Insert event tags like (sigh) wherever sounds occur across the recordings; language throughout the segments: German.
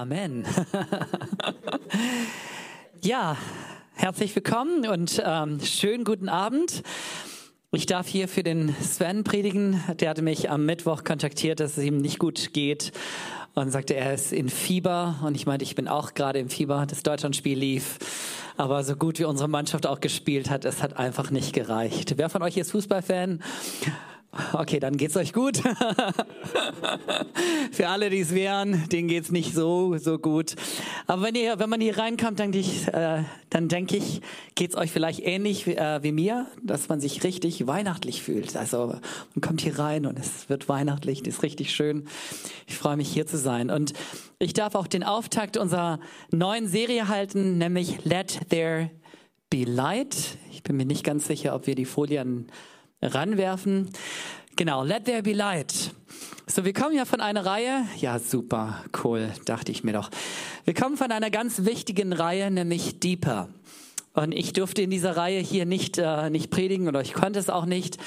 Amen. (laughs) ja, herzlich willkommen und ähm, schönen guten Abend. Ich darf hier für den Sven predigen. Der hatte mich am Mittwoch kontaktiert, dass es ihm nicht gut geht und sagte, er ist in Fieber. Und ich meinte, ich bin auch gerade im Fieber. Das Deutschlandspiel lief. Aber so gut wie unsere Mannschaft auch gespielt hat, es hat einfach nicht gereicht. Wer von euch ist Fußballfan? (laughs) Okay, dann geht's euch gut. (laughs) Für alle, die es wären, denen geht's nicht so so gut. Aber wenn ihr, wenn man hier reinkommt, denke ich, äh, dann denke ich, geht's euch vielleicht ähnlich wie, äh, wie mir, dass man sich richtig weihnachtlich fühlt. Also man kommt hier rein und es wird weihnachtlich, das ist richtig schön. Ich freue mich hier zu sein und ich darf auch den Auftakt unserer neuen Serie halten, nämlich Let There Be Light. Ich bin mir nicht ganz sicher, ob wir die Folien ranwerfen. Genau, Let There Be Light. So, wir kommen ja von einer Reihe. Ja, super, cool, dachte ich mir doch. Wir kommen von einer ganz wichtigen Reihe, nämlich Deeper. Und ich durfte in dieser Reihe hier nicht, äh, nicht predigen oder ich konnte es auch nicht.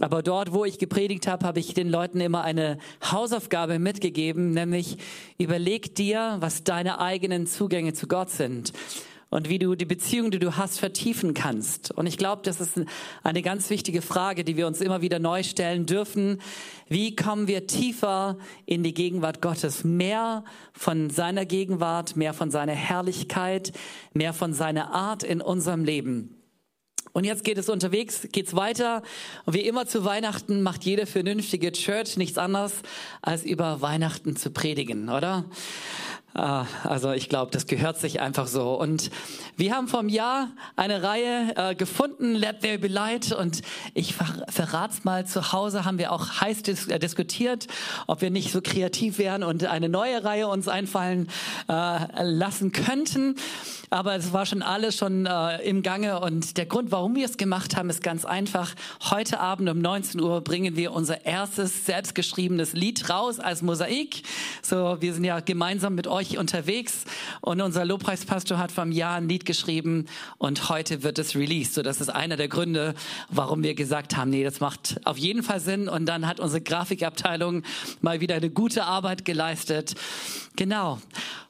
Aber dort, wo ich gepredigt habe, habe ich den Leuten immer eine Hausaufgabe mitgegeben, nämlich überleg dir, was deine eigenen Zugänge zu Gott sind und wie du die Beziehung, die du hast, vertiefen kannst. Und ich glaube, das ist eine ganz wichtige Frage, die wir uns immer wieder neu stellen dürfen. Wie kommen wir tiefer in die Gegenwart Gottes? Mehr von seiner Gegenwart, mehr von seiner Herrlichkeit, mehr von seiner Art in unserem Leben. Und jetzt geht es unterwegs, geht's weiter. Und wie immer zu Weihnachten macht jede vernünftige Church nichts anderes, als über Weihnachten zu predigen, oder? Ah, also ich glaube, das gehört sich einfach so. Und wir haben vom Jahr eine Reihe äh, gefunden, Let There Be Light. Und ich ver verrat's mal, zu Hause haben wir auch heiß dis äh, diskutiert, ob wir nicht so kreativ wären und eine neue Reihe uns einfallen äh, lassen könnten. Aber es war schon alles schon äh, im Gange. Und der Grund, warum wir es gemacht haben, ist ganz einfach. Heute Abend um 19 Uhr bringen wir unser erstes selbstgeschriebenes Lied raus als Mosaik. So, wir sind ja gemeinsam mit euch euch unterwegs und unser Lobpreispastor hat vom Jahr ein Lied geschrieben und heute wird es released. So, das ist einer der Gründe, warum wir gesagt haben, nee, das macht auf jeden Fall Sinn. Und dann hat unsere Grafikabteilung mal wieder eine gute Arbeit geleistet. Genau.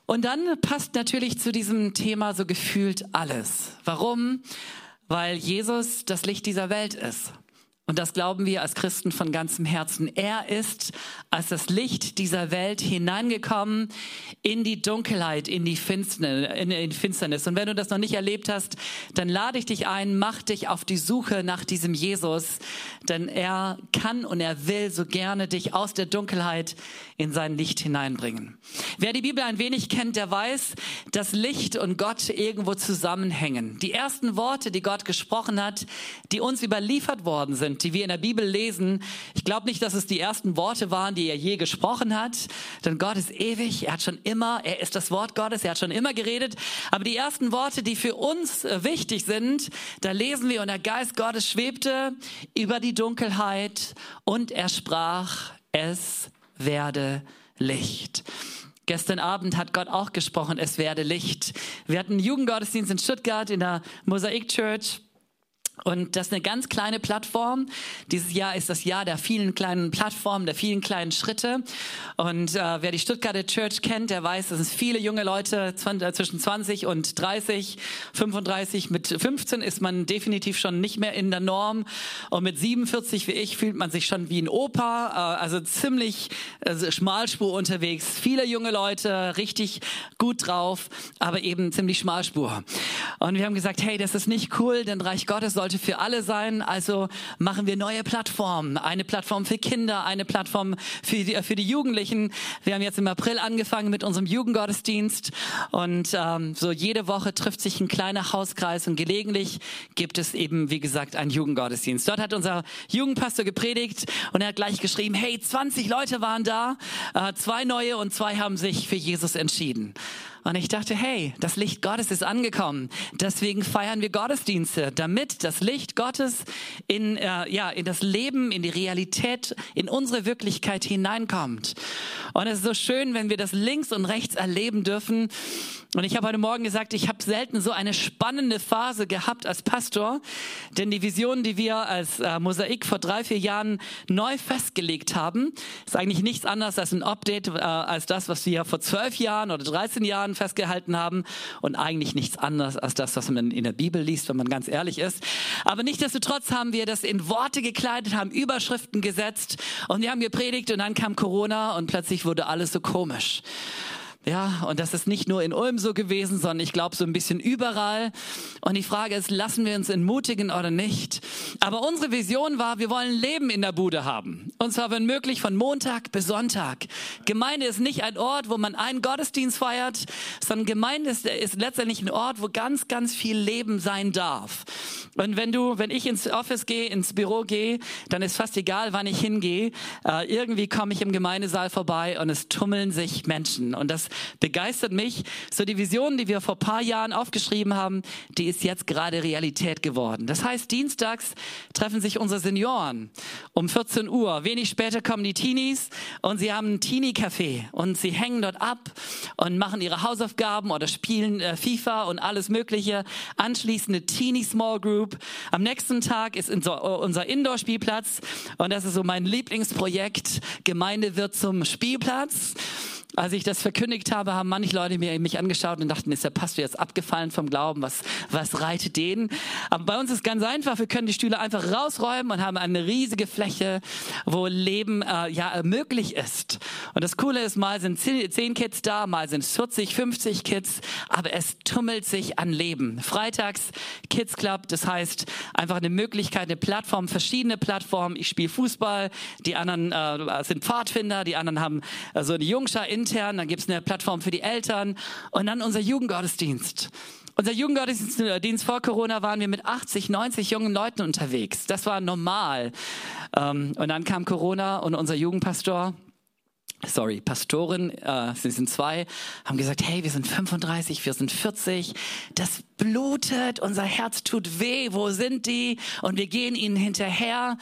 Und dann passt natürlich zu diesem Thema so gefühlt alles. Warum? Weil Jesus das Licht dieser Welt ist. Und das glauben wir als Christen von ganzem Herzen. Er ist als das Licht dieser Welt hineingekommen in die Dunkelheit, in die Finsternis. Und wenn du das noch nicht erlebt hast, dann lade ich dich ein, mach dich auf die Suche nach diesem Jesus, denn er kann und er will so gerne dich aus der Dunkelheit in sein Licht hineinbringen. Wer die Bibel ein wenig kennt, der weiß, dass Licht und Gott irgendwo zusammenhängen. Die ersten Worte, die Gott gesprochen hat, die uns überliefert worden sind, die wir in der Bibel lesen, ich glaube nicht, dass es die ersten Worte waren, die er je gesprochen hat, denn Gott ist ewig, er hat schon immer, er ist das Wort Gottes, er hat schon immer geredet, aber die ersten Worte, die für uns äh, wichtig sind, da lesen wir, und der Geist Gottes schwebte über die Dunkelheit und er sprach, es werde Licht. Gestern Abend hat Gott auch gesprochen, es werde Licht. Wir hatten einen Jugendgottesdienst in Stuttgart in der Mosaik Church. Und das ist eine ganz kleine Plattform. Dieses Jahr ist das Jahr der vielen kleinen Plattformen, der vielen kleinen Schritte. Und äh, wer die Stuttgarter Church kennt, der weiß, dass es viele junge Leute 20, äh, zwischen 20 und 30, 35. Mit 15 ist man definitiv schon nicht mehr in der Norm. Und mit 47 wie ich fühlt man sich schon wie ein Opa. Äh, also ziemlich also Schmalspur unterwegs. Viele junge Leute, richtig gut drauf, aber eben ziemlich Schmalspur. Und wir haben gesagt, hey, das ist nicht cool, denn Reich Gottes sollte für alle sein. Also machen wir neue Plattformen. Eine Plattform für Kinder, eine Plattform für die, für die Jugendlichen. Wir haben jetzt im April angefangen mit unserem Jugendgottesdienst. Und ähm, so jede Woche trifft sich ein kleiner Hauskreis und gelegentlich gibt es eben, wie gesagt, einen Jugendgottesdienst. Dort hat unser Jugendpastor gepredigt und er hat gleich geschrieben, hey, 20 Leute waren da, äh, zwei neue und zwei haben sich für Jesus entschieden. Und ich dachte, hey, das Licht Gottes ist angekommen. Deswegen feiern wir Gottesdienste, damit das Licht Gottes in, äh, ja, in das Leben, in die Realität, in unsere Wirklichkeit hineinkommt. Und es ist so schön, wenn wir das links und rechts erleben dürfen. Und ich habe heute Morgen gesagt, ich habe selten so eine spannende Phase gehabt als Pastor, denn die Vision, die wir als äh, Mosaik vor drei, vier Jahren neu festgelegt haben, ist eigentlich nichts anderes als ein Update äh, als das, was wir vor zwölf Jahren oder 13 Jahren festgehalten haben und eigentlich nichts anderes als das, was man in der Bibel liest, wenn man ganz ehrlich ist. Aber nichtsdestotrotz haben wir das in Worte gekleidet, haben Überschriften gesetzt und wir haben gepredigt und dann kam Corona und plötzlich wurde alles so komisch. Ja, und das ist nicht nur in Ulm so gewesen, sondern ich glaube so ein bisschen überall. Und die Frage ist, lassen wir uns entmutigen oder nicht? Aber unsere Vision war, wir wollen Leben in der Bude haben. Und zwar, wenn möglich, von Montag bis Sonntag. Gemeinde ist nicht ein Ort, wo man einen Gottesdienst feiert, sondern Gemeinde ist, ist letztendlich ein Ort, wo ganz, ganz viel Leben sein darf. Und wenn du, wenn ich ins Office gehe, ins Büro gehe, dann ist fast egal, wann ich hingehe. Äh, irgendwie komme ich im Gemeindesaal vorbei und es tummeln sich Menschen. Und das begeistert mich. So die Vision, die wir vor paar Jahren aufgeschrieben haben, die ist jetzt gerade Realität geworden. Das heißt, dienstags treffen sich unsere Senioren um 14 Uhr. Wenig später kommen die Teenies und sie haben ein Teenie-Café und sie hängen dort ab und machen ihre Hausaufgaben oder spielen äh, FIFA und alles Mögliche. Anschließend eine Teenie-Small Group. Am nächsten Tag ist unser Indoor-Spielplatz und das ist so mein Lieblingsprojekt. Gemeinde wird zum Spielplatz. Als ich das verkündigt habe, haben manche Leute mir mich angeschaut und dachten, ist der Pastor jetzt abgefallen vom Glauben? Was, was reitet den? Aber bei uns ist ganz einfach. Wir können die Stühle einfach rausräumen und haben eine riesige Fläche, wo Leben äh, ja möglich ist. Und das Coole ist, mal sind zehn Kids da, mal sind 40, 50 Kids, aber es tummelt sich an Leben. Freitags Kids Club, das heißt einfach eine Möglichkeit, eine Plattform, verschiedene Plattformen. Ich spiele Fußball, die anderen äh, sind Pfadfinder, die anderen haben äh, so eine Jungschar in intern, dann gibt es eine Plattform für die Eltern und dann unser Jugendgottesdienst. Unser Jugendgottesdienst vor Corona waren wir mit 80, 90 jungen Leuten unterwegs. Das war normal. Ähm, und dann kam Corona und unser Jugendpastor, sorry, Pastorin, äh, sie sind zwei, haben gesagt, hey, wir sind 35, wir sind 40, das blutet, unser Herz tut weh, wo sind die? Und wir gehen ihnen hinterher.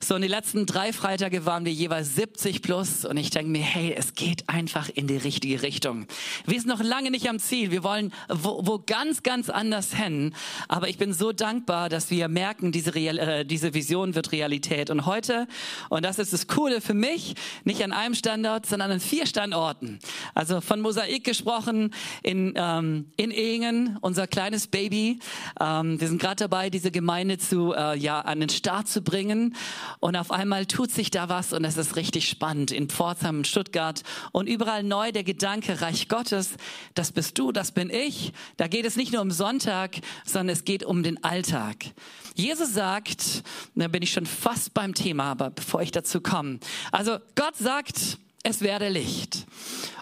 So, in den letzten drei Freitage waren wir jeweils 70 plus und ich denke mir, hey, es geht einfach in die richtige Richtung. Wir sind noch lange nicht am Ziel, wir wollen wo, wo ganz, ganz anders hin, aber ich bin so dankbar, dass wir merken, diese, Real, äh, diese Vision wird Realität. Und heute, und das ist das Coole für mich, nicht an einem Standort, Standort, sondern an vier Standorten. Also von Mosaik gesprochen in, ähm, in Ehingen, unser kleines Baby. Ähm, wir sind gerade dabei, diese Gemeinde zu, äh, ja, an den Start zu bringen. Und auf einmal tut sich da was und es ist richtig spannend. In Pforzheim, Stuttgart und überall neu der Gedanke, Reich Gottes, das bist du, das bin ich. Da geht es nicht nur um Sonntag, sondern es geht um den Alltag. Jesus sagt, da bin ich schon fast beim Thema, aber bevor ich dazu komme. Also Gott sagt, es werde Licht.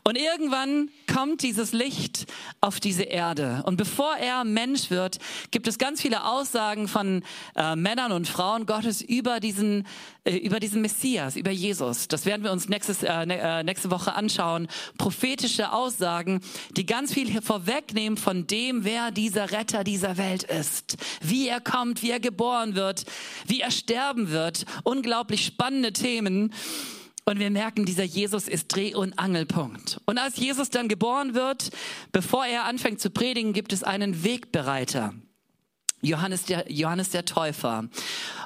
Und irgendwann kommt dieses Licht auf diese Erde. Und bevor er Mensch wird, gibt es ganz viele Aussagen von äh, Männern und Frauen Gottes über diesen, äh, über diesen Messias, über Jesus. Das werden wir uns nächstes, äh, äh nächste Woche anschauen. Prophetische Aussagen, die ganz viel vorwegnehmen von dem, wer dieser Retter dieser Welt ist. Wie er kommt, wie er geboren wird, wie er sterben wird. Unglaublich spannende Themen. Und wir merken, dieser Jesus ist Dreh- und Angelpunkt. Und als Jesus dann geboren wird, bevor er anfängt zu predigen, gibt es einen Wegbereiter. Johannes der, Johannes der Täufer.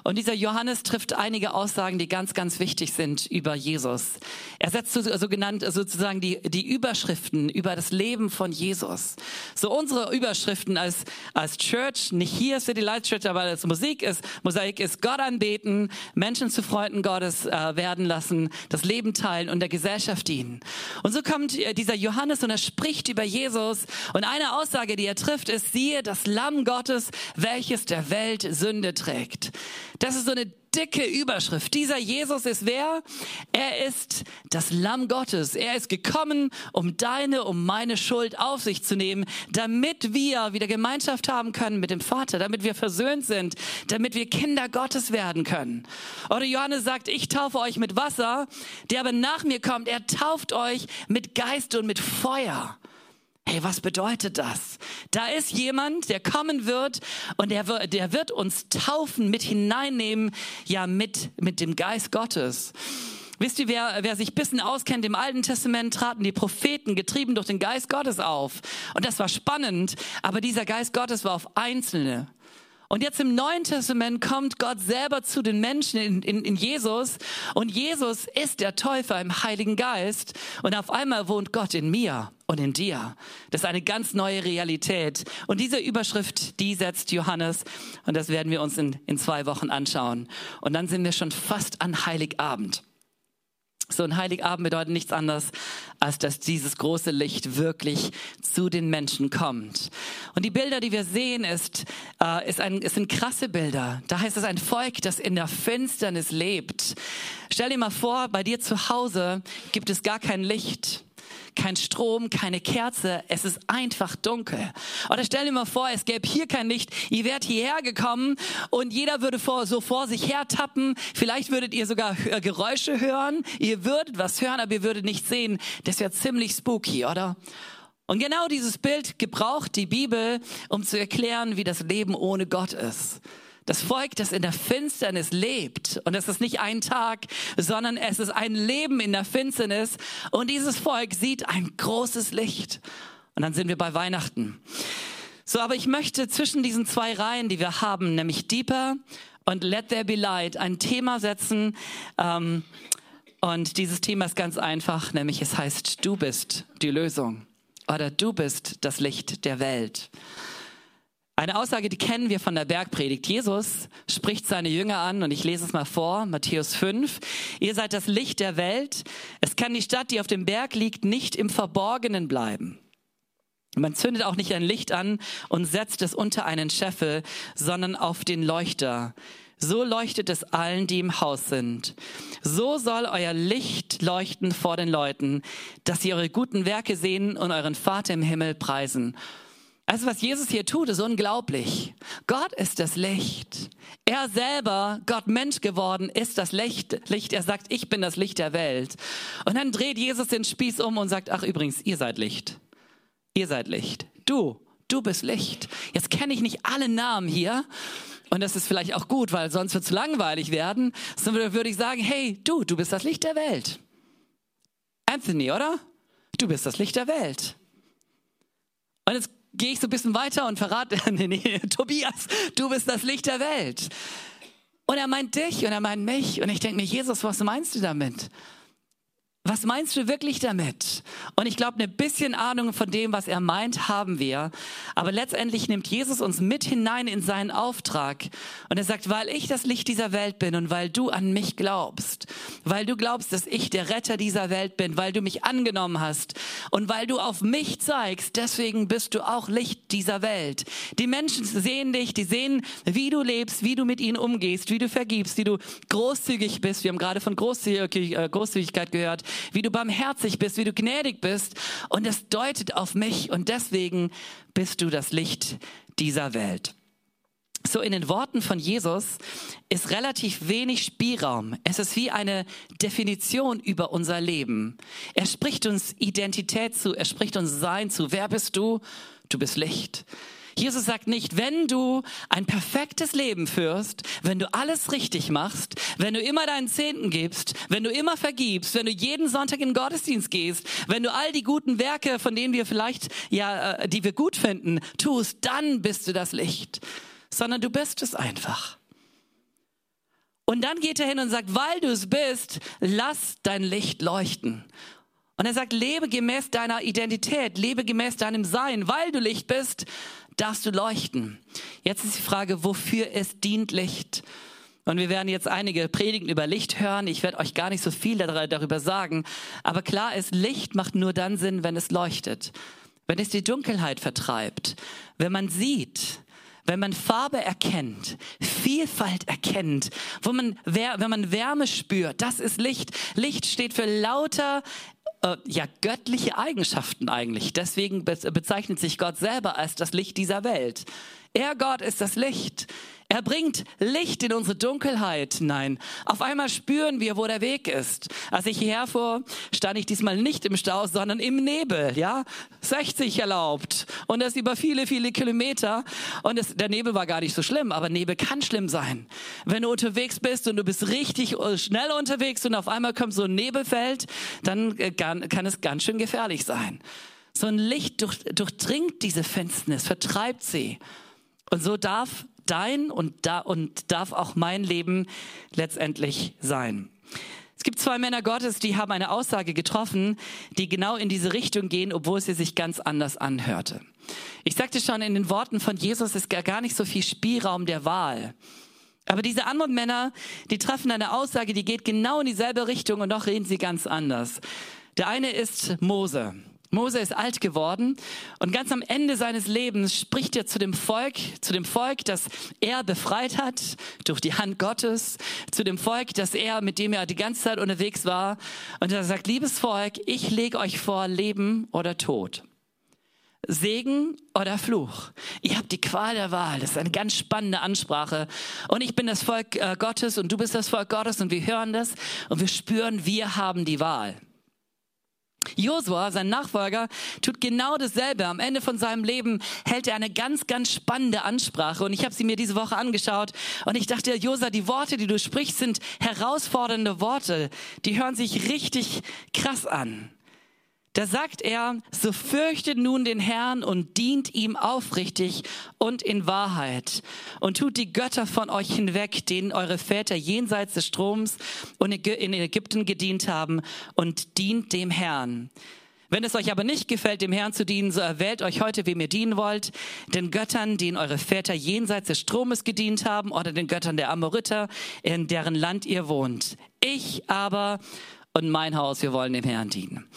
Und dieser Johannes trifft einige Aussagen, die ganz, ganz wichtig sind über Jesus. Er setzt so, so genannt sozusagen die, die Überschriften über das Leben von Jesus. So unsere Überschriften als, als Church, nicht hier City Light Church, aber als Musik ist, Mosaik ist Gott anbeten, Menschen zu Freunden Gottes äh, werden lassen, das Leben teilen und der Gesellschaft dienen. Und so kommt äh, dieser Johannes und er spricht über Jesus. Und eine Aussage, die er trifft, ist, siehe, das Lamm Gottes, welches der Welt Sünde trägt. Das ist so eine dicke Überschrift. Dieser Jesus ist wer? Er ist das Lamm Gottes. Er ist gekommen, um deine, um meine Schuld auf sich zu nehmen, damit wir wieder Gemeinschaft haben können mit dem Vater, damit wir versöhnt sind, damit wir Kinder Gottes werden können. Oder Johannes sagt, ich taufe euch mit Wasser, der aber nach mir kommt, er tauft euch mit Geist und mit Feuer. Hey, was bedeutet das? Da ist jemand, der kommen wird und der wird, der wird uns taufen, mit hineinnehmen, ja, mit, mit dem Geist Gottes. Wisst ihr, wer, wer sich bisschen auskennt, im Alten Testament traten die Propheten getrieben durch den Geist Gottes auf. Und das war spannend, aber dieser Geist Gottes war auf Einzelne. Und jetzt im Neuen Testament kommt Gott selber zu den Menschen in, in, in, Jesus und Jesus ist der Täufer im Heiligen Geist und auf einmal wohnt Gott in mir und in dir. Das ist eine ganz neue Realität. Und diese Überschrift, die setzt Johannes und das werden wir uns in, in zwei Wochen anschauen. Und dann sind wir schon fast an Heiligabend. So ein Heiligabend bedeutet nichts anderes, als dass dieses große Licht wirklich zu den Menschen kommt. Und die Bilder, die wir sehen, ist, äh, ist ein, es sind krasse Bilder. Da heißt es ein Volk, das in der Finsternis lebt. Stell dir mal vor, bei dir zu Hause gibt es gar kein Licht kein Strom, keine Kerze, es ist einfach dunkel. Oder stell dir mal vor, es gäbe hier kein Licht, ihr wärt hierher gekommen und jeder würde vor, so vor sich her tappen, vielleicht würdet ihr sogar Geräusche hören, ihr würdet was hören, aber ihr würdet nichts sehen. Das wäre ziemlich spooky, oder? Und genau dieses Bild gebraucht die Bibel, um zu erklären, wie das Leben ohne Gott ist. Das Volk, das in der Finsternis lebt. Und es ist nicht ein Tag, sondern es ist ein Leben in der Finsternis. Und dieses Volk sieht ein großes Licht. Und dann sind wir bei Weihnachten. So, aber ich möchte zwischen diesen zwei Reihen, die wir haben, nämlich Deeper und Let There Be Light, ein Thema setzen. Ähm, und dieses Thema ist ganz einfach, nämlich es heißt, du bist die Lösung oder du bist das Licht der Welt. Eine Aussage, die kennen wir von der Bergpredigt. Jesus spricht seine Jünger an und ich lese es mal vor, Matthäus 5. Ihr seid das Licht der Welt. Es kann die Stadt, die auf dem Berg liegt, nicht im Verborgenen bleiben. Man zündet auch nicht ein Licht an und setzt es unter einen Scheffel, sondern auf den Leuchter. So leuchtet es allen, die im Haus sind. So soll euer Licht leuchten vor den Leuten, dass sie eure guten Werke sehen und euren Vater im Himmel preisen. Also was Jesus hier tut, ist unglaublich. Gott ist das Licht. Er selber, Gott Mensch geworden, ist das Licht. Licht. Er sagt, ich bin das Licht der Welt. Und dann dreht Jesus den Spieß um und sagt, ach übrigens, ihr seid Licht. Ihr seid Licht. Du, du bist Licht. Jetzt kenne ich nicht alle Namen hier. Und das ist vielleicht auch gut, weil sonst wird es langweilig werden. Sondern würde ich sagen, hey, du, du bist das Licht der Welt. Anthony, oder? Du bist das Licht der Welt. Und jetzt gehe ich so ein bisschen weiter und verrate, (laughs) nee, nee, Tobias, du bist das Licht der Welt. Und er meint dich und er meint mich. Und ich denke mir, Jesus, was meinst du damit? Was meinst du wirklich damit? Und ich glaube, ein bisschen Ahnung von dem, was er meint, haben wir. Aber letztendlich nimmt Jesus uns mit hinein in seinen Auftrag. Und er sagt, weil ich das Licht dieser Welt bin und weil du an mich glaubst, weil du glaubst, dass ich der Retter dieser Welt bin, weil du mich angenommen hast und weil du auf mich zeigst, deswegen bist du auch Licht dieser Welt. Die Menschen sehen dich, die sehen, wie du lebst, wie du mit ihnen umgehst, wie du vergibst, wie du großzügig bist. Wir haben gerade von äh, Großzügigkeit gehört wie du barmherzig bist, wie du gnädig bist. Und es deutet auf mich und deswegen bist du das Licht dieser Welt. So in den Worten von Jesus ist relativ wenig Spielraum. Es ist wie eine Definition über unser Leben. Er spricht uns Identität zu, er spricht uns Sein zu. Wer bist du? Du bist Licht. Jesus sagt nicht, wenn du ein perfektes Leben führst, wenn du alles richtig machst, wenn du immer deinen Zehnten gibst, wenn du immer vergibst, wenn du jeden Sonntag in den Gottesdienst gehst, wenn du all die guten Werke, von denen wir vielleicht, ja, äh, die wir gut finden, tust, dann bist du das Licht. Sondern du bist es einfach. Und dann geht er hin und sagt, weil du es bist, lass dein Licht leuchten. Und er sagt, lebe gemäß deiner Identität, lebe gemäß deinem Sein, weil du Licht bist, darfst du leuchten. Jetzt ist die Frage, wofür es dient Licht? Und wir werden jetzt einige Predigen über Licht hören. Ich werde euch gar nicht so viel darüber sagen. Aber klar ist, Licht macht nur dann Sinn, wenn es leuchtet. Wenn es die Dunkelheit vertreibt. Wenn man sieht, wenn man Farbe erkennt, Vielfalt erkennt, wo man, wenn man Wärme spürt, das ist Licht. Licht steht für lauter äh, ja göttliche Eigenschaften eigentlich. Deswegen bezeichnet sich Gott selber als das Licht dieser Welt. Er Gott ist das Licht. Er bringt Licht in unsere Dunkelheit hinein. Auf einmal spüren wir, wo der Weg ist. Als ich hierher fuhr, stand ich diesmal nicht im Stau, sondern im Nebel, ja? 60 erlaubt. Und das über viele, viele Kilometer. Und es, der Nebel war gar nicht so schlimm, aber Nebel kann schlimm sein. Wenn du unterwegs bist und du bist richtig schnell unterwegs und auf einmal kommt so ein Nebelfeld, dann äh, kann, kann es ganz schön gefährlich sein. So ein Licht durch, durchdringt diese Finsternis, vertreibt sie. Und so darf dein und, da, und darf auch mein Leben letztendlich sein. Es gibt zwei Männer Gottes, die haben eine Aussage getroffen, die genau in diese Richtung gehen, obwohl sie sich ganz anders anhörte. Ich sagte schon, in den Worten von Jesus ist gar nicht so viel Spielraum der Wahl. Aber diese anderen Männer, die treffen eine Aussage, die geht genau in dieselbe Richtung und doch reden sie ganz anders. Der eine ist Mose. Mose ist alt geworden und ganz am Ende seines Lebens spricht er zu dem Volk, zu dem Volk, das er befreit hat durch die Hand Gottes, zu dem Volk, das er, mit dem er die ganze Zeit unterwegs war. Und er sagt, liebes Volk, ich lege euch vor Leben oder Tod. Segen oder Fluch. Ihr habt die Qual der Wahl. Das ist eine ganz spannende Ansprache. Und ich bin das Volk äh, Gottes und du bist das Volk Gottes und wir hören das und wir spüren, wir haben die Wahl. Josua, sein Nachfolger, tut genau dasselbe. Am Ende von seinem Leben hält er eine ganz, ganz spannende Ansprache. Und ich habe sie mir diese Woche angeschaut. Und ich dachte, Josua, die Worte, die du sprichst, sind herausfordernde Worte. Die hören sich richtig krass an. Da sagt er, so fürchtet nun den Herrn und dient ihm aufrichtig und in Wahrheit und tut die Götter von euch hinweg, denen eure Väter jenseits des Stroms und in Ägypten gedient haben und dient dem Herrn. Wenn es euch aber nicht gefällt, dem Herrn zu dienen, so erwählt euch heute, wem ihr dienen wollt, den Göttern, denen eure Väter jenseits des Stromes gedient haben, oder den Göttern der Amoriter, in deren Land ihr wohnt. Ich aber und mein Haus, wir wollen dem Herrn dienen.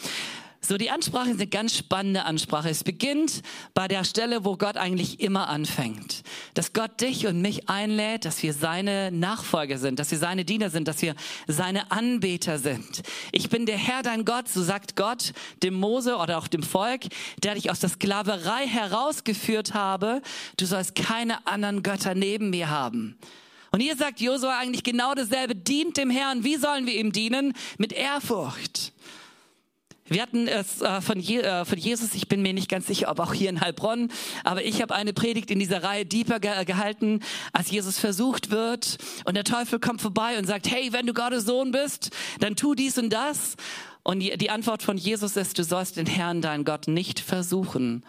So, die Ansprache ist eine ganz spannende Ansprache. Es beginnt bei der Stelle, wo Gott eigentlich immer anfängt. Dass Gott dich und mich einlädt, dass wir seine Nachfolger sind, dass wir seine Diener sind, dass wir seine Anbeter sind. Ich bin der Herr, dein Gott, so sagt Gott dem Mose oder auch dem Volk, der dich aus der Sklaverei herausgeführt habe. Du sollst keine anderen Götter neben mir haben. Und hier sagt Josua eigentlich genau dasselbe, dient dem Herrn. Wie sollen wir ihm dienen? Mit Ehrfurcht. Wir hatten es äh, von, Je äh, von, Jesus, ich bin mir nicht ganz sicher, ob auch hier in Heilbronn, aber ich habe eine Predigt in dieser Reihe Deeper ge gehalten, als Jesus versucht wird und der Teufel kommt vorbei und sagt, hey, wenn du Gottes Sohn bist, dann tu dies und das. Und die, Antwort von Jesus ist, du sollst den Herrn, deinen Gott, nicht versuchen.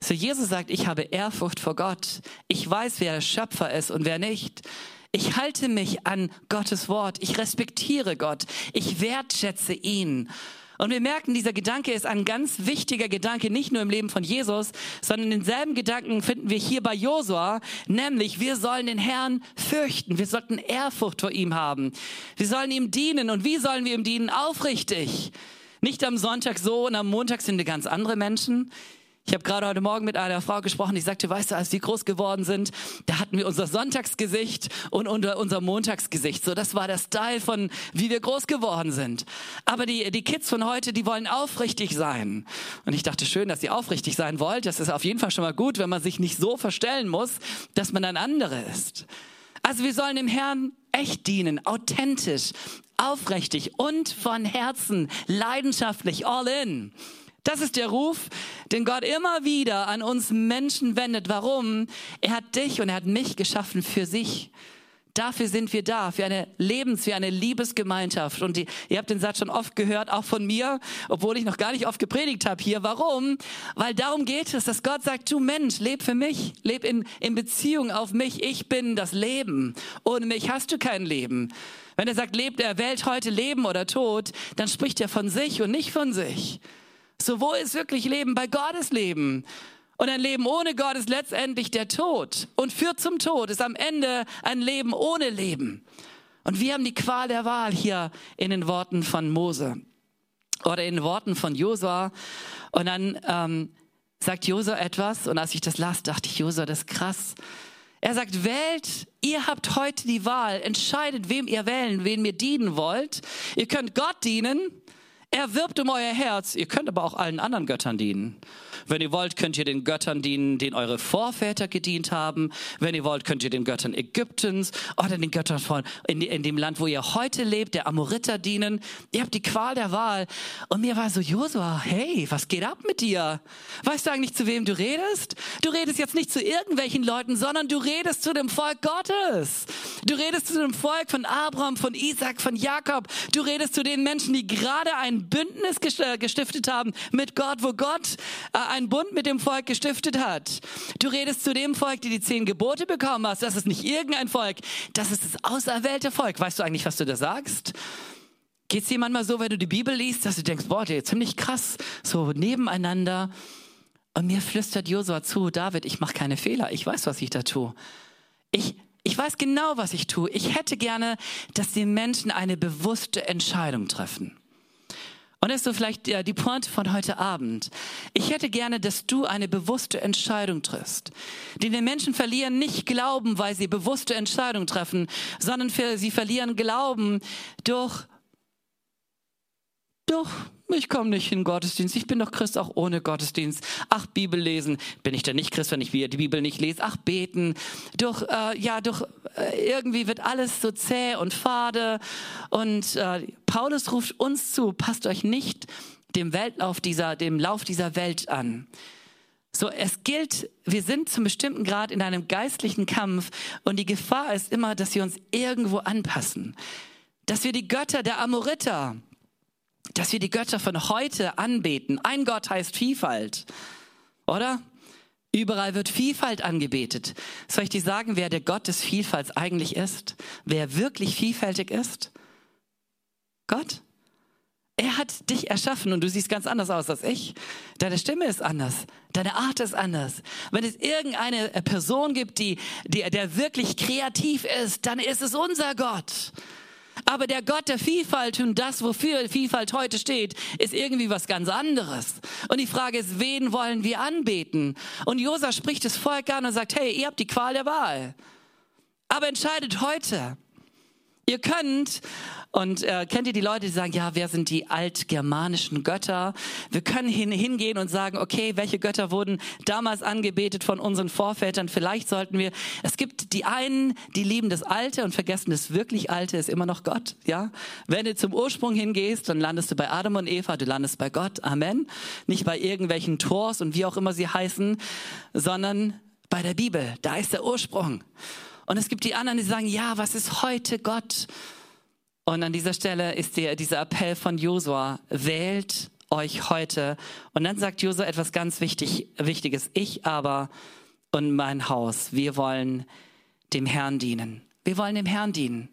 So Jesus sagt, ich habe Ehrfurcht vor Gott. Ich weiß, wer Schöpfer ist und wer nicht. Ich halte mich an Gottes Wort. Ich respektiere Gott. Ich wertschätze ihn. Und wir merken, dieser Gedanke ist ein ganz wichtiger Gedanke, nicht nur im Leben von Jesus, sondern denselben Gedanken finden wir hier bei Josua, nämlich wir sollen den Herrn fürchten, wir sollten Ehrfurcht vor ihm haben, wir sollen ihm dienen. Und wie sollen wir ihm dienen? Aufrichtig. Nicht am Sonntag so und am Montag sind wir ganz andere Menschen. Ich habe gerade heute Morgen mit einer Frau gesprochen, die sagte, weißt du, als wir groß geworden sind, da hatten wir unser Sonntagsgesicht und unser Montagsgesicht. So, das war der Style von, wie wir groß geworden sind. Aber die, die Kids von heute, die wollen aufrichtig sein. Und ich dachte, schön, dass ihr aufrichtig sein wollt. Das ist auf jeden Fall schon mal gut, wenn man sich nicht so verstellen muss, dass man ein anderer ist. Also wir sollen dem Herrn echt dienen, authentisch, aufrichtig und von Herzen, leidenschaftlich, all in. Das ist der Ruf, den Gott immer wieder an uns Menschen wendet. Warum? Er hat dich und er hat mich geschaffen für sich. Dafür sind wir da, für eine Lebens-, für eine Liebesgemeinschaft. Und die, ihr habt den Satz schon oft gehört, auch von mir, obwohl ich noch gar nicht oft gepredigt habe hier. Warum? Weil darum geht es, dass Gott sagt, du Mensch, leb für mich, leb in, in Beziehung auf mich. Ich bin das Leben. Ohne mich hast du kein Leben. Wenn er sagt, lebt er, wählt heute Leben oder Tod, dann spricht er von sich und nicht von sich. So, wo ist wirklich Leben? Bei Gottes Leben. Und ein Leben ohne Gott ist letztendlich der Tod und führt zum Tod, ist am Ende ein Leben ohne Leben. Und wir haben die Qual der Wahl hier in den Worten von Mose oder in den Worten von Josua. Und dann ähm, sagt Josua etwas und als ich das las, dachte ich, Josua, das ist krass. Er sagt, wählt, ihr habt heute die Wahl, entscheidet, wem ihr wählen, wen ihr dienen wollt. Ihr könnt Gott dienen er wirbt um euer Herz. Ihr könnt aber auch allen anderen Göttern dienen. Wenn ihr wollt, könnt ihr den Göttern dienen, denen eure Vorväter gedient haben. Wenn ihr wollt, könnt ihr den Göttern Ägyptens oder den Göttern von in, in dem Land, wo ihr heute lebt, der Amoriter dienen. Ihr habt die Qual der Wahl. Und mir war so, Josua, hey, was geht ab mit dir? Weißt du eigentlich, zu wem du redest? Du redest jetzt nicht zu irgendwelchen Leuten, sondern du redest zu dem Volk Gottes. Du redest zu dem Volk von Abraham, von Isaac, von Jakob. Du redest zu den Menschen, die gerade Bündnis äh, gestiftet haben mit Gott, wo Gott äh, einen Bund mit dem Volk gestiftet hat. Du redest zu dem Volk, die die zehn Gebote bekommen hast. Das ist nicht irgendein Volk, das ist das auserwählte Volk. Weißt du eigentlich, was du da sagst? Geht es dir manchmal so, wenn du die Bibel liest, dass du denkst, boah, der ist ziemlich krass, so nebeneinander. Und mir flüstert Josua zu, David, ich mache keine Fehler, ich weiß, was ich da tue. Ich, ich weiß genau, was ich tue. Ich hätte gerne, dass die Menschen eine bewusste Entscheidung treffen. Und das ist so vielleicht die Pointe von heute Abend. Ich hätte gerne, dass du eine bewusste Entscheidung triffst. Die den Menschen verlieren nicht Glauben, weil sie bewusste Entscheidungen treffen, sondern sie verlieren Glauben durch doch, ich komme nicht in Gottesdienst. Ich bin doch Christ auch ohne Gottesdienst. Ach, Bibel lesen. Bin ich denn nicht Christ, wenn ich die Bibel nicht lese? Ach, beten. Doch, äh, ja, doch, äh, irgendwie wird alles so zäh und fade. Und äh, Paulus ruft uns zu, passt euch nicht dem Weltlauf dieser, dem Lauf dieser Welt an. So, es gilt, wir sind zum bestimmten Grad in einem geistlichen Kampf und die Gefahr ist immer, dass wir uns irgendwo anpassen. Dass wir die Götter der Amoriter, dass wir die Götter von heute anbeten. Ein Gott heißt Vielfalt, oder? Überall wird Vielfalt angebetet. Soll ich dir sagen, wer der Gott des Vielfalts eigentlich ist? Wer wirklich vielfältig ist? Gott. Er hat dich erschaffen und du siehst ganz anders aus als ich. Deine Stimme ist anders. Deine Art ist anders. Wenn es irgendeine Person gibt, die, die, der wirklich kreativ ist, dann ist es unser Gott. Aber der Gott der Vielfalt und das, wofür Vielfalt heute steht, ist irgendwie was ganz anderes. Und die Frage ist, wen wollen wir anbeten? Und Josa spricht das Volk an und sagt, hey, ihr habt die Qual der Wahl. Aber entscheidet heute. Ihr könnt und äh, kennt ihr die Leute, die sagen, ja, wer sind die altgermanischen Götter? Wir können hin, hingehen und sagen, okay, welche Götter wurden damals angebetet von unseren Vorvätern? Vielleicht sollten wir, es gibt die einen, die lieben das Alte und vergessen das wirklich Alte ist immer noch Gott, ja? Wenn du zum Ursprung hingehst, dann landest du bei Adam und Eva, du landest bei Gott, Amen. Nicht bei irgendwelchen Tors und wie auch immer sie heißen, sondern bei der Bibel, da ist der Ursprung. Und es gibt die anderen, die sagen, ja, was ist heute Gott? Und an dieser Stelle ist der, dieser Appell von Josua, wählt euch heute. Und dann sagt Josua etwas ganz wichtig, Wichtiges. Ich aber und mein Haus, wir wollen dem Herrn dienen. Wir wollen dem Herrn dienen.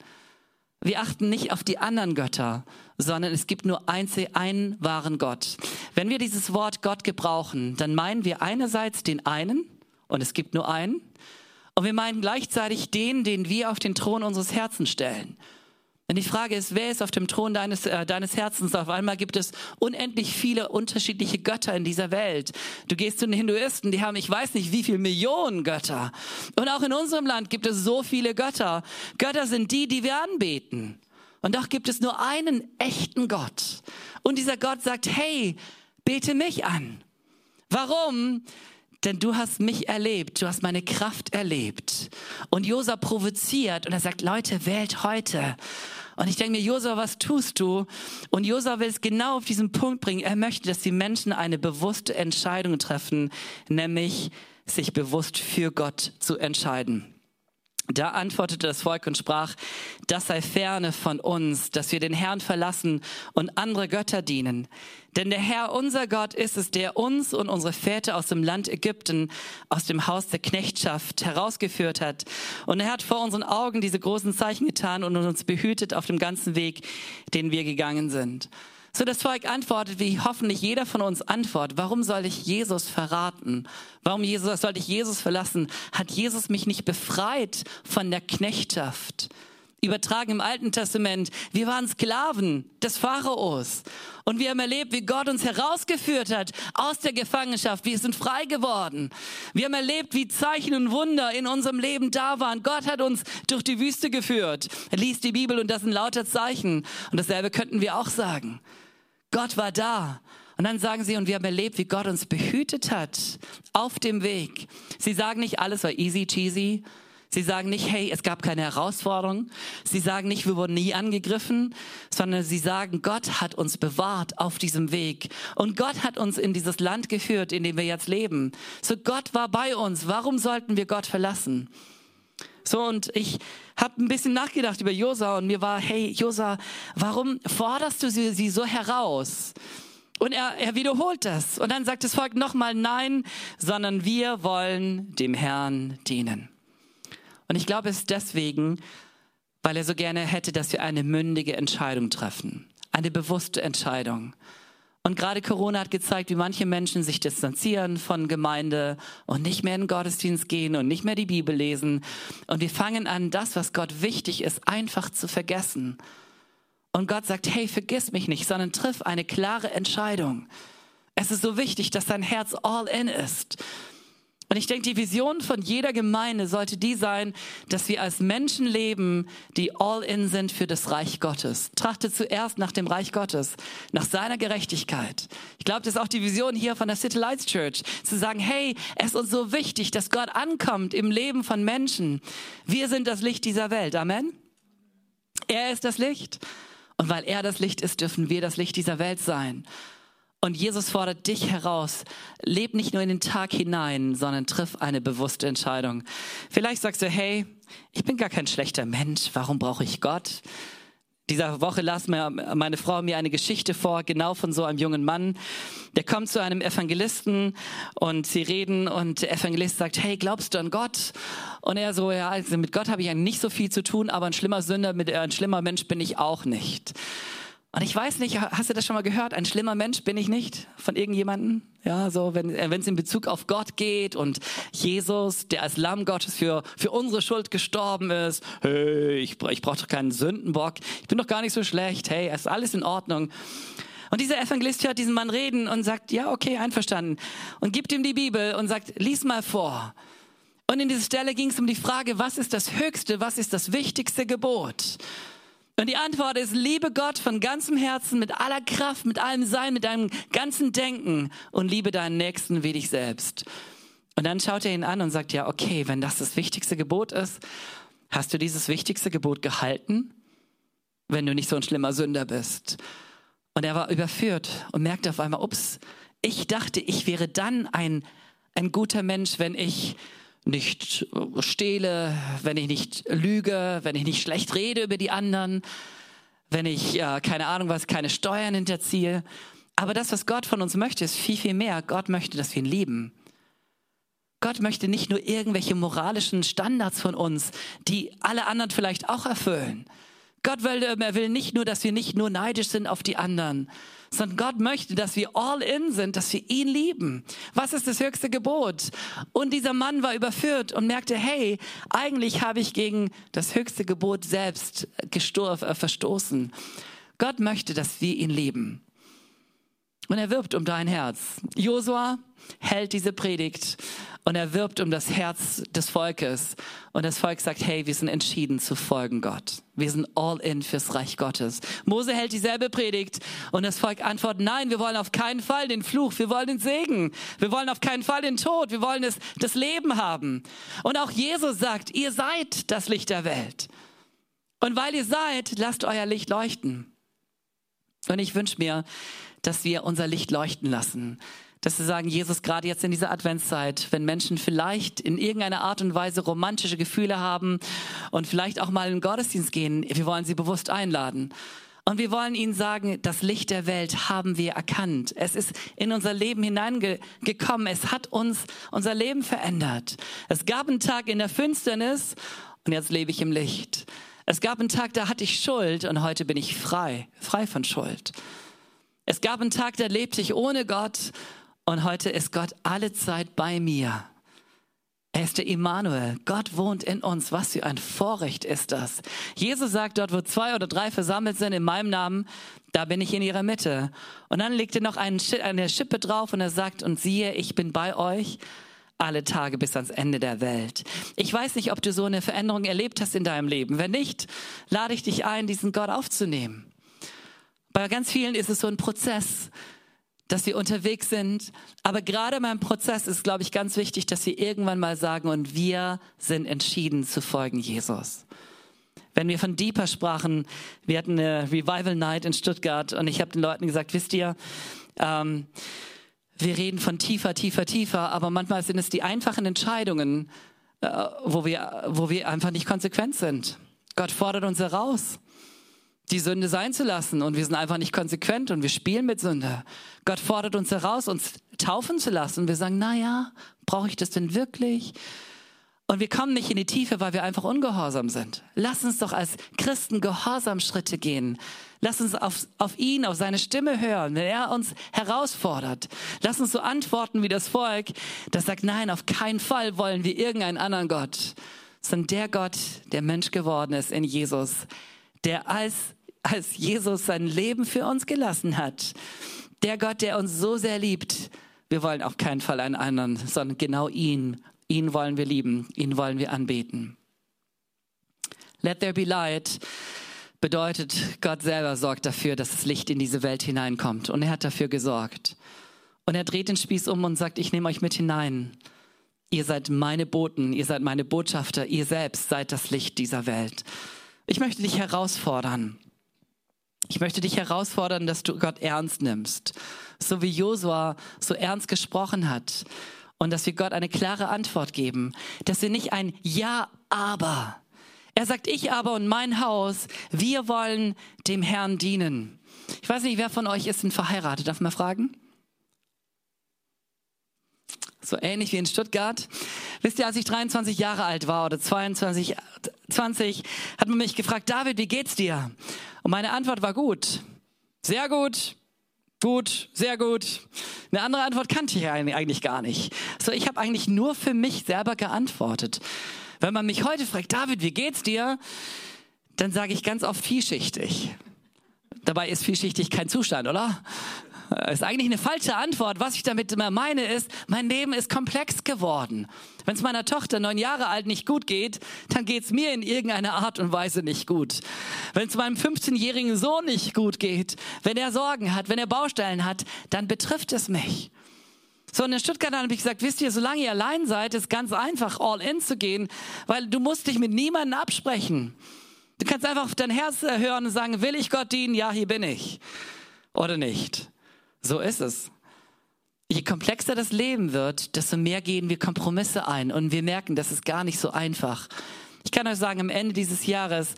Wir achten nicht auf die anderen Götter, sondern es gibt nur einzig einen wahren Gott. Wenn wir dieses Wort Gott gebrauchen, dann meinen wir einerseits den einen, und es gibt nur einen, und wir meinen gleichzeitig den, den wir auf den Thron unseres Herzens stellen. Wenn die Frage ist, wer ist auf dem Thron deines, äh, deines Herzens? Auf einmal gibt es unendlich viele unterschiedliche Götter in dieser Welt. Du gehst zu den Hinduisten, die haben, ich weiß nicht, wie viele Millionen Götter. Und auch in unserem Land gibt es so viele Götter. Götter sind die, die wir anbeten. Und doch gibt es nur einen echten Gott. Und dieser Gott sagt, hey, bete mich an. Warum? Denn du hast mich erlebt, du hast meine Kraft erlebt. Und Josa provoziert und er sagt, Leute, wählt heute. Und ich denke mir, Josa, was tust du? Und Josa will es genau auf diesen Punkt bringen. Er möchte, dass die Menschen eine bewusste Entscheidung treffen, nämlich sich bewusst für Gott zu entscheiden. Da antwortete das Volk und sprach, das sei ferne von uns, dass wir den Herrn verlassen und andere Götter dienen. Denn der Herr, unser Gott, ist es, der uns und unsere Väter aus dem Land Ägypten, aus dem Haus der Knechtschaft herausgeführt hat. Und er hat vor unseren Augen diese großen Zeichen getan und uns behütet auf dem ganzen Weg, den wir gegangen sind. So das Volk antwortet, wie hoffentlich jeder von uns antwortet, warum soll ich Jesus verraten? Warum Jesus, soll ich Jesus verlassen? Hat Jesus mich nicht befreit von der Knechtschaft? Übertragen im Alten Testament, wir waren Sklaven des Pharaos. Und wir haben erlebt, wie Gott uns herausgeführt hat aus der Gefangenschaft. Wir sind frei geworden. Wir haben erlebt, wie Zeichen und Wunder in unserem Leben da waren. Gott hat uns durch die Wüste geführt. Er liest die Bibel und das sind lauter Zeichen. Und dasselbe könnten wir auch sagen. Gott war da. Und dann sagen sie, und wir haben erlebt, wie Gott uns behütet hat auf dem Weg. Sie sagen nicht, alles war easy cheesy. Sie sagen nicht, hey, es gab keine Herausforderung. Sie sagen nicht, wir wurden nie angegriffen, sondern sie sagen, Gott hat uns bewahrt auf diesem Weg. Und Gott hat uns in dieses Land geführt, in dem wir jetzt leben. So Gott war bei uns. Warum sollten wir Gott verlassen? So, und ich habe ein bisschen nachgedacht über Josa und mir war, hey, Josa, warum forderst du sie, sie so heraus? Und er, er wiederholt das. Und dann sagt das Volk nochmal nein, sondern wir wollen dem Herrn dienen. Und ich glaube, es ist deswegen, weil er so gerne hätte, dass wir eine mündige Entscheidung treffen. Eine bewusste Entscheidung. Und gerade Corona hat gezeigt, wie manche Menschen sich distanzieren von Gemeinde und nicht mehr in den Gottesdienst gehen und nicht mehr die Bibel lesen. Und wir fangen an, das, was Gott wichtig ist, einfach zu vergessen. Und Gott sagt, hey, vergiss mich nicht, sondern triff eine klare Entscheidung. Es ist so wichtig, dass dein Herz all in ist. Und ich denke, die Vision von jeder Gemeinde sollte die sein, dass wir als Menschen leben, die all in sind für das Reich Gottes. Trachte zuerst nach dem Reich Gottes, nach seiner Gerechtigkeit. Ich glaube, das ist auch die Vision hier von der City Lights Church, zu sagen, hey, es ist uns so wichtig, dass Gott ankommt im Leben von Menschen. Wir sind das Licht dieser Welt. Amen. Er ist das Licht. Und weil er das Licht ist, dürfen wir das Licht dieser Welt sein. Und Jesus fordert dich heraus, leb nicht nur in den Tag hinein, sondern triff eine bewusste Entscheidung. Vielleicht sagst du, hey, ich bin gar kein schlechter Mensch, warum brauche ich Gott? Dieser Woche las mir meine Frau mir eine Geschichte vor, genau von so einem jungen Mann. Der kommt zu einem Evangelisten und sie reden und der Evangelist sagt, hey, glaubst du an Gott? Und er so, ja, also mit Gott habe ich eigentlich nicht so viel zu tun, aber ein schlimmer Sünder, mit ein schlimmer Mensch bin ich auch nicht. Und ich weiß nicht, hast du das schon mal gehört? Ein schlimmer Mensch bin ich nicht von irgendjemanden. Ja, so wenn äh, es in Bezug auf Gott geht und Jesus, der als Lamm Gottes für für unsere Schuld gestorben ist. Hey, ich, ich brauche doch keinen Sündenbock. Ich bin doch gar nicht so schlecht. Hey, ist alles in Ordnung. Und dieser Evangelist hört diesen Mann reden und sagt, ja, okay, einverstanden. Und gibt ihm die Bibel und sagt, lies mal vor. Und in dieser Stelle ging es um die Frage, was ist das höchste, was ist das wichtigste Gebot? Und die Antwort ist, liebe Gott von ganzem Herzen, mit aller Kraft, mit allem Sein, mit deinem ganzen Denken und liebe deinen Nächsten wie dich selbst. Und dann schaut er ihn an und sagt, ja, okay, wenn das das wichtigste Gebot ist, hast du dieses wichtigste Gebot gehalten, wenn du nicht so ein schlimmer Sünder bist? Und er war überführt und merkte auf einmal, ups, ich dachte, ich wäre dann ein, ein guter Mensch, wenn ich nicht stehle, wenn ich nicht lüge, wenn ich nicht schlecht rede über die anderen, wenn ich, ja, keine Ahnung was, keine Steuern hinterziehe. Aber das, was Gott von uns möchte, ist viel, viel mehr. Gott möchte, dass wir ihn lieben. Gott möchte nicht nur irgendwelche moralischen Standards von uns, die alle anderen vielleicht auch erfüllen. Gott will, er will nicht nur, dass wir nicht nur neidisch sind auf die anderen, sondern Gott möchte, dass wir all in sind, dass wir ihn lieben. Was ist das höchste Gebot? Und dieser Mann war überführt und merkte, hey, eigentlich habe ich gegen das höchste Gebot selbst äh, verstoßen. Gott möchte, dass wir ihn lieben. Und er wirbt um dein Herz. Josua hält diese Predigt und er wirbt um das Herz des Volkes. Und das Volk sagt, hey, wir sind entschieden zu folgen Gott. Wir sind all in fürs Reich Gottes. Mose hält dieselbe Predigt und das Volk antwortet, nein, wir wollen auf keinen Fall den Fluch, wir wollen den Segen, wir wollen auf keinen Fall den Tod, wir wollen das, das Leben haben. Und auch Jesus sagt, ihr seid das Licht der Welt. Und weil ihr seid, lasst euer Licht leuchten. Und ich wünsche mir, dass wir unser Licht leuchten lassen dass wir sagen, Jesus, gerade jetzt in dieser Adventszeit, wenn Menschen vielleicht in irgendeiner Art und Weise romantische Gefühle haben und vielleicht auch mal in den Gottesdienst gehen, wir wollen sie bewusst einladen. Und wir wollen ihnen sagen, das Licht der Welt haben wir erkannt. Es ist in unser Leben hineingekommen. Es hat uns unser Leben verändert. Es gab einen Tag in der Finsternis und jetzt lebe ich im Licht. Es gab einen Tag, da hatte ich Schuld und heute bin ich frei, frei von Schuld. Es gab einen Tag, da lebte ich ohne Gott und heute ist Gott alle Zeit bei mir. Er ist der Immanuel. Gott wohnt in uns. Was für ein Vorrecht ist das. Jesus sagt, dort wo zwei oder drei versammelt sind in meinem Namen, da bin ich in ihrer Mitte. Und dann legt er noch eine Schippe drauf und er sagt, und siehe, ich bin bei euch alle Tage bis ans Ende der Welt. Ich weiß nicht, ob du so eine Veränderung erlebt hast in deinem Leben. Wenn nicht, lade ich dich ein, diesen Gott aufzunehmen. Bei ganz vielen ist es so ein Prozess dass wir unterwegs sind. Aber gerade beim Prozess ist, glaube ich, ganz wichtig, dass wir irgendwann mal sagen, und wir sind entschieden zu folgen Jesus. Wenn wir von Deeper sprachen, wir hatten eine Revival Night in Stuttgart und ich habe den Leuten gesagt, wisst ihr, ähm, wir reden von tiefer, tiefer, tiefer, aber manchmal sind es die einfachen Entscheidungen, äh, wo, wir, wo wir einfach nicht konsequent sind. Gott fordert uns heraus die Sünde sein zu lassen und wir sind einfach nicht konsequent und wir spielen mit Sünde. Gott fordert uns heraus, uns taufen zu lassen. Und wir sagen, na ja, brauche ich das denn wirklich? Und wir kommen nicht in die Tiefe, weil wir einfach ungehorsam sind. Lass uns doch als Christen Gehorsamschritte gehen. Lass uns auf, auf ihn, auf seine Stimme hören, wenn er uns herausfordert. Lass uns so antworten wie das Volk, das sagt, nein, auf keinen Fall wollen wir irgendeinen anderen Gott, sondern der Gott, der Mensch geworden ist in Jesus, der als als Jesus sein Leben für uns gelassen hat. Der Gott, der uns so sehr liebt. Wir wollen auf keinen Fall einen anderen, sondern genau ihn. Ihn wollen wir lieben, ihn wollen wir anbeten. Let there be light bedeutet, Gott selber sorgt dafür, dass das Licht in diese Welt hineinkommt. Und er hat dafür gesorgt. Und er dreht den Spieß um und sagt, ich nehme euch mit hinein. Ihr seid meine Boten, ihr seid meine Botschafter, ihr selbst seid das Licht dieser Welt. Ich möchte dich herausfordern. Ich möchte dich herausfordern, dass du Gott ernst nimmst, so wie Josua so ernst gesprochen hat und dass wir Gott eine klare Antwort geben, dass wir nicht ein Ja, aber. Er sagt, ich aber und mein Haus, wir wollen dem Herrn dienen. Ich weiß nicht, wer von euch ist denn verheiratet? Darf man fragen? So ähnlich wie in Stuttgart. Wisst ihr, als ich 23 Jahre alt war oder 22, 20, hat man mich gefragt, David, wie geht's dir? Und meine Antwort war gut. Sehr gut. Gut, sehr gut. Eine andere Antwort kannte ich eigentlich gar nicht. So, ich habe eigentlich nur für mich selber geantwortet. Wenn man mich heute fragt, David, wie geht's dir? Dann sage ich ganz oft vielschichtig. Dabei ist vielschichtig kein Zustand, oder? (laughs) Ist eigentlich eine falsche Antwort. Was ich damit immer meine ist, mein Leben ist komplex geworden. Wenn es meiner Tochter neun Jahre alt nicht gut geht, dann geht es mir in irgendeiner Art und Weise nicht gut. Wenn es meinem 15-jährigen Sohn nicht gut geht, wenn er Sorgen hat, wenn er Baustellen hat, dann betrifft es mich. So, und in Stuttgart habe ich gesagt, wisst ihr, solange ihr allein seid, ist ganz einfach, all in zu gehen, weil du musst dich mit niemandem absprechen. Du kannst einfach auf dein Herz hören und sagen, will ich Gott dienen? Ja, hier bin ich. Oder nicht. So ist es. Je komplexer das Leben wird, desto mehr gehen wir Kompromisse ein und wir merken, das ist gar nicht so einfach. Ich kann euch sagen, am Ende dieses Jahres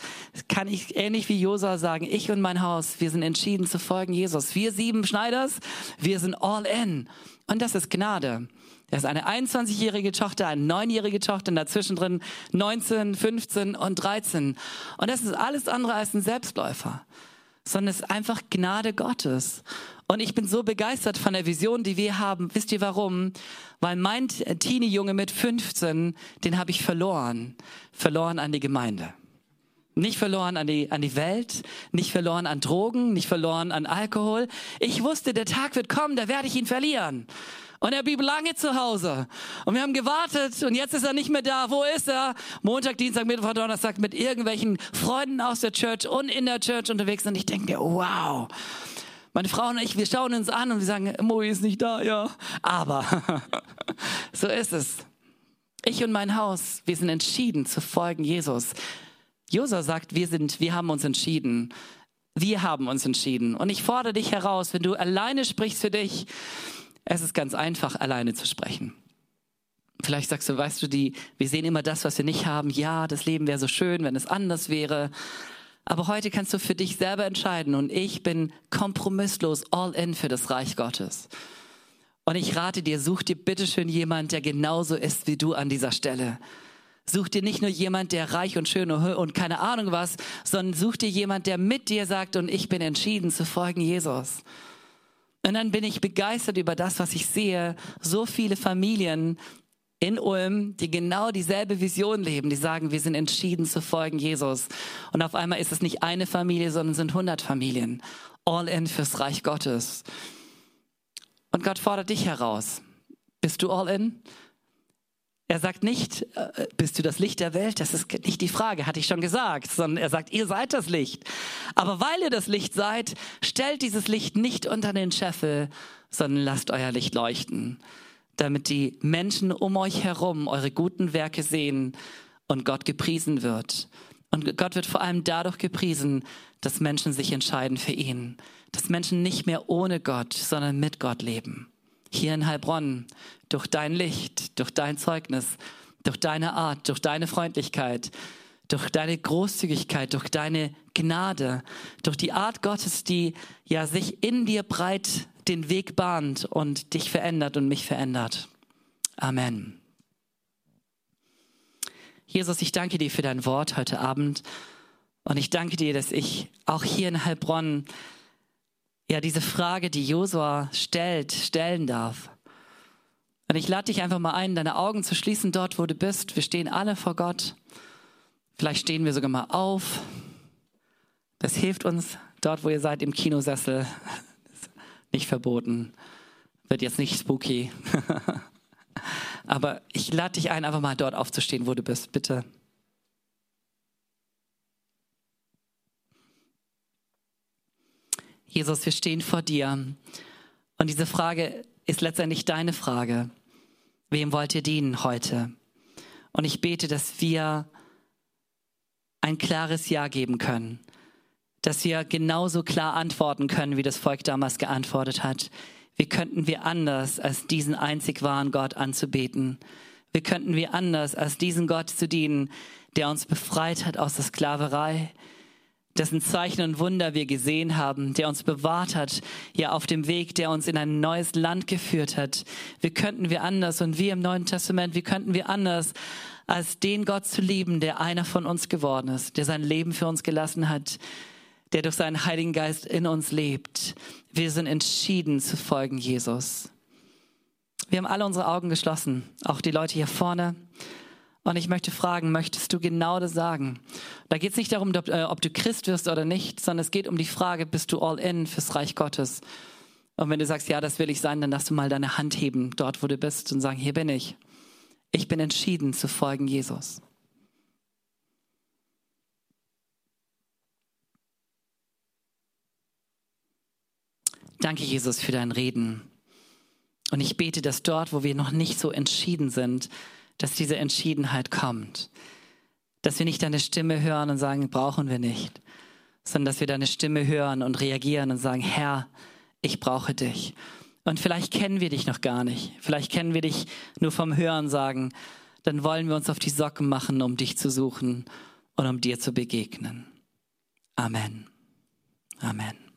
kann ich ähnlich wie Josa sagen, ich und mein Haus, wir sind entschieden zu folgen Jesus. Wir sieben Schneiders, wir sind all in. Und das ist Gnade. Er ist eine 21-jährige Tochter, eine 9-jährige Tochter und dazwischen drin 19, 15 und 13. Und das ist alles andere als ein Selbstläufer, sondern es ist einfach Gnade Gottes. Und ich bin so begeistert von der Vision, die wir haben. Wisst ihr warum? Weil mein Teenie-Junge mit 15, den habe ich verloren. Verloren an die Gemeinde. Nicht verloren an die, an die Welt, nicht verloren an Drogen, nicht verloren an Alkohol. Ich wusste, der Tag wird kommen, da werde ich ihn verlieren. Und er blieb lange zu Hause. Und wir haben gewartet und jetzt ist er nicht mehr da. Wo ist er? Montag, Dienstag, Mittwoch, Donnerstag mit irgendwelchen Freunden aus der Church und in der Church unterwegs. Und ich denke mir, wow. Meine Frau und ich, wir schauen uns an und wir sagen, Moi ist nicht da, ja. Aber (laughs) so ist es. Ich und mein Haus, wir sind entschieden zu folgen Jesus. Josa sagt, wir sind, wir haben uns entschieden. Wir haben uns entschieden. Und ich fordere dich heraus, wenn du alleine sprichst für dich, es ist ganz einfach, alleine zu sprechen. Vielleicht sagst du, weißt du, die, wir sehen immer das, was wir nicht haben. Ja, das Leben wäre so schön, wenn es anders wäre. Aber heute kannst du für dich selber entscheiden und ich bin kompromisslos all in für das Reich Gottes. Und ich rate dir, such dir bitteschön jemand, der genauso ist wie du an dieser Stelle. Such dir nicht nur jemand, der reich und schön und keine Ahnung was, sondern such dir jemand, der mit dir sagt, und ich bin entschieden zu folgen Jesus. Und dann bin ich begeistert über das, was ich sehe. So viele Familien, in Ulm, die genau dieselbe Vision leben, die sagen, wir sind entschieden zu folgen Jesus. Und auf einmal ist es nicht eine Familie, sondern sind 100 Familien. All in fürs Reich Gottes. Und Gott fordert dich heraus. Bist du all in? Er sagt nicht, äh, bist du das Licht der Welt? Das ist nicht die Frage, hatte ich schon gesagt, sondern er sagt, ihr seid das Licht. Aber weil ihr das Licht seid, stellt dieses Licht nicht unter den Scheffel, sondern lasst euer Licht leuchten, damit die Menschen um euch herum eure guten Werke sehen und Gott gepriesen wird. Und Gott wird vor allem dadurch gepriesen, dass Menschen sich entscheiden für ihn. Dass Menschen nicht mehr ohne Gott, sondern mit Gott leben. Hier in Heilbronn, durch dein Licht, durch dein Zeugnis, durch deine Art, durch deine Freundlichkeit, durch deine Großzügigkeit, durch deine Gnade, durch die Art Gottes, die ja sich in dir breit den Weg bahnt und dich verändert und mich verändert. Amen. Jesus, ich danke dir für dein Wort heute Abend und ich danke dir, dass ich auch hier in Heilbronn ja diese Frage, die Josua stellt, stellen darf. Und ich lade dich einfach mal ein, deine Augen zu schließen dort, wo du bist. Wir stehen alle vor Gott. Vielleicht stehen wir sogar mal auf. Das hilft uns dort, wo ihr seid, im Kinosessel. Nicht verboten. Wird jetzt nicht spooky. (laughs) Aber ich lade dich ein, einfach mal dort aufzustehen, wo du bist. Bitte. Jesus, wir stehen vor dir. Und diese Frage ist letztendlich deine Frage. Wem wollt ihr dienen heute? Und ich bete, dass wir ein klares Ja geben können. Dass wir genauso klar antworten können, wie das Volk damals geantwortet hat. Wie könnten wir anders, als diesen einzig wahren Gott anzubeten? Wie könnten wir anders, als diesen Gott zu dienen, der uns befreit hat aus der Sklaverei, dessen Zeichen und Wunder wir gesehen haben, der uns bewahrt hat, ja auf dem Weg, der uns in ein neues Land geführt hat. Wie könnten wir anders und wir im Neuen Testament, wie könnten wir anders, als den Gott zu lieben, der einer von uns geworden ist, der sein Leben für uns gelassen hat, der durch seinen Heiligen Geist in uns lebt. Wir sind entschieden zu folgen Jesus. Wir haben alle unsere Augen geschlossen, auch die Leute hier vorne. Und ich möchte fragen, möchtest du genau das sagen? Da geht es nicht darum, ob, äh, ob, du Christ wirst oder nicht, sondern es geht um die Frage, bist du all in fürs Reich Gottes? Und wenn du sagst, ja, das will ich sein, dann darfst du mal deine Hand heben, dort wo du bist, und sagen, hier bin ich. Ich bin entschieden zu folgen Jesus. Danke, Jesus, für dein Reden. Und ich bete, dass dort, wo wir noch nicht so entschieden sind, dass diese Entschiedenheit kommt. Dass wir nicht deine Stimme hören und sagen, brauchen wir nicht, sondern dass wir deine Stimme hören und reagieren und sagen, Herr, ich brauche dich. Und vielleicht kennen wir dich noch gar nicht. Vielleicht kennen wir dich nur vom Hören sagen. Dann wollen wir uns auf die Socken machen, um dich zu suchen und um dir zu begegnen. Amen. Amen.